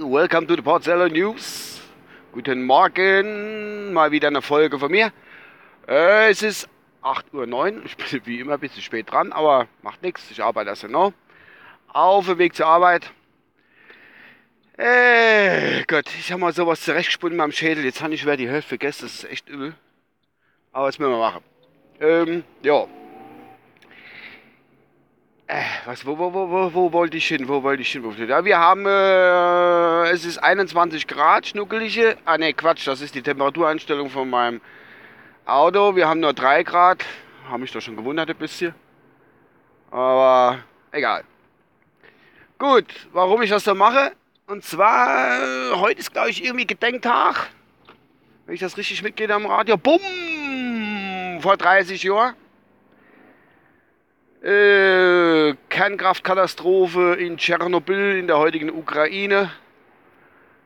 Welcome to the Porzeller News. Guten Morgen, mal wieder eine Folge von mir. Äh, es ist 8.09 Uhr, ich bin wie immer ein bisschen spät dran, aber macht nichts, ich arbeite also noch. Auf dem Weg zur Arbeit. Äh, Gott, ich habe mal sowas zurechtgesponnen in meinem Schädel, jetzt habe ich wieder die Hälfte vergessen, das ist echt übel. Aber was müssen wir machen? Ähm, ja. Äh, was, wo, wo, wo, wo, wo wollte ich hin? Wo wollte ich hin? Wo? Ja, wir haben, äh, es ist 21 Grad, schnuckelige. Ah, ne, Quatsch, das ist die Temperatureinstellung von meinem Auto. Wir haben nur 3 Grad. Habe mich doch schon gewundert ein bisschen. Aber egal. Gut, warum ich das so mache? Und zwar, äh, heute ist, glaube ich, irgendwie Gedenktag. Wenn ich das richtig mitgehe am Radio. Bumm! Vor 30 Jahren. Äh, Kernkraftkatastrophe in Tschernobyl in der heutigen Ukraine.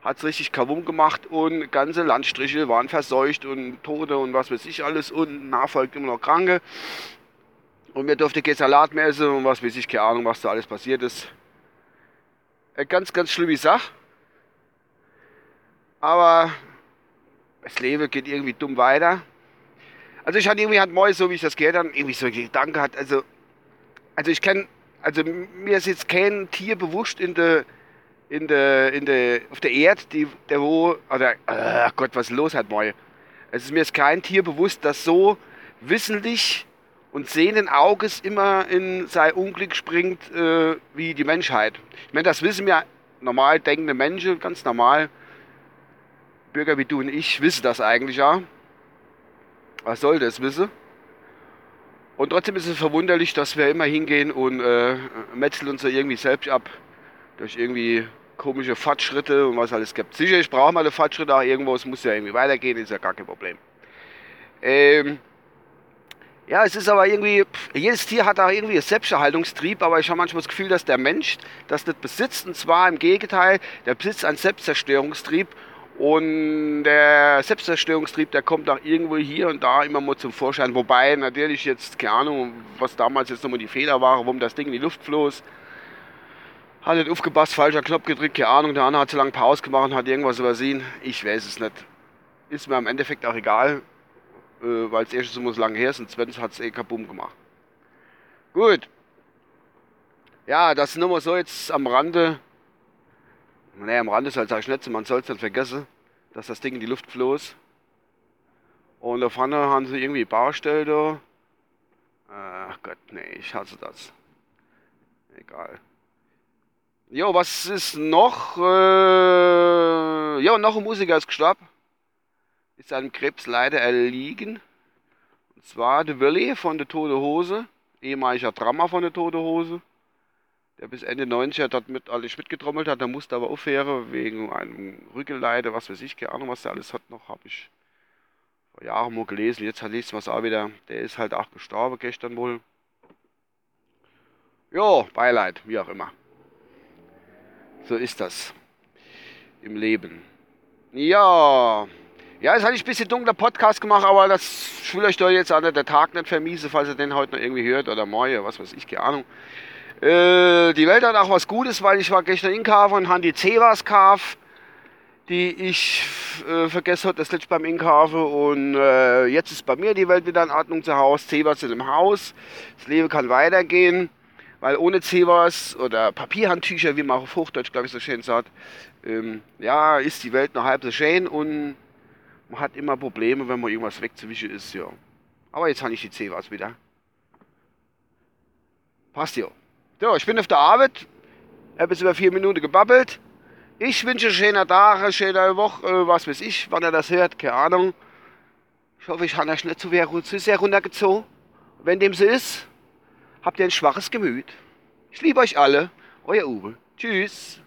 Hat es richtig Kavum gemacht und ganze Landstriche waren verseucht und Tote und was weiß ich alles und nachfolgt immer noch Kranke. Und mir durfte kein Salat mehr essen und was weiß ich, keine Ahnung, was da alles passiert ist. Eine ganz, ganz schlimme Sache. Aber das Leben geht irgendwie dumm weiter. Also ich hatte irgendwie, hat Mois, so wie ich das gehört habe, irgendwie so Gedanke hat, also also ich kenne, also mir ist jetzt kein Tier bewusst in der, in der, in der, auf der Erde, die, der wo, oder, ach Gott, was ist los hat mal. Es ist mir ist kein Tier bewusst, das so wissentlich und sehenden Auges immer in sein Unglück springt äh, wie die Menschheit. Ich meine, das wissen wir normal denkende Menschen, ganz normal. Bürger wie du und ich wissen das eigentlich ja. Was soll das wissen? Und trotzdem ist es verwunderlich, dass wir immer hingehen und äh, metzeln uns da irgendwie selbst ab. Durch irgendwie komische Fortschritte und was alles gibt. Sicherlich brauchen wir eine Fortschritte auch irgendwo, es muss ja irgendwie weitergehen, ist ja gar kein Problem. Ähm, ja, es ist aber irgendwie, pff, jedes Tier hat auch irgendwie einen Selbsterhaltungstrieb, aber ich habe manchmal das Gefühl, dass der Mensch das nicht besitzt. Und zwar im Gegenteil, der besitzt einen Selbstzerstörungstrieb und der Selbstzerstörungstrieb, der kommt auch irgendwo hier und da immer mal zum Vorschein. Wobei natürlich jetzt, keine Ahnung, was damals jetzt nochmal die Fehler war, warum das Ding in die Luft floß. Hat nicht aufgepasst, falscher Knopf gedrückt, keine Ahnung. Der andere hat zu lange Pause gemacht, hat irgendwas übersehen. Ich weiß es nicht. Ist mir im Endeffekt auch egal, äh, weil es erstens so lange her ist und zweitens hat es eh kabum gemacht. Gut. Ja, das nur mal so jetzt am Rande naja, am Rand ist halt, ich nicht, man soll es nicht vergessen, dass das Ding in die Luft floß. Und da vorne haben sie irgendwie Baustelle da. Ach Gott, nee, ich hasse das. Egal. Jo, was ist noch? Äh, jo, noch ein Musiker ist gestorben. Ist einem Krebs leider erliegen. Und zwar der Willi von der Tote Hose. Ehemaliger Drama von der Tote Hose der bis Ende 90er dort mit alles mitgetrommelt hat. Der musste aber aufhören wegen einem Rückenleide, was weiß ich, keine Ahnung, was der alles hat noch, habe ich vor Jahren mal gelesen. Jetzt hat nichts was auch wieder. Der ist halt auch gestorben gestern wohl. Jo, Beileid, wie auch immer. So ist das im Leben. Ja, ja, jetzt hatte ich ein bisschen dunkler Podcast gemacht, aber das will euch doch jetzt an der Tag nicht vermiesen, falls ihr den heute noch irgendwie hört oder morgen, was weiß ich, keine Ahnung. Äh, die Welt hat auch was Gutes, weil ich war gestern in Kauf und habe die Cevas Kauf, die ich äh, vergessen habe, das letzte beim Inkaufen. Und äh, jetzt ist bei mir die Welt wieder in Ordnung zu Hause. Cevas sind im Haus. Das Leben kann weitergehen. Weil ohne Cevas oder Papierhandtücher, wie man auf Hochdeutsch, glaube ich, so schön sagt, ähm, ja, ist die Welt noch halb so schön und man hat immer Probleme, wenn man irgendwas wegzuwischen ist, ja. Aber jetzt habe ich die Cevas wieder. Passt ja. So, ich bin auf der Arbeit. Habe jetzt über vier Minuten gebabbelt. Ich wünsche einen schönen Tag, eine schöne Woche, äh, was weiß ich, wann er das hört, keine Ahnung. Ich hoffe, ich habe euch nicht zu sehr runtergezogen. Wenn dem so ist, habt ihr ein schwaches Gemüt. Ich liebe euch alle. Euer Uwe. Tschüss.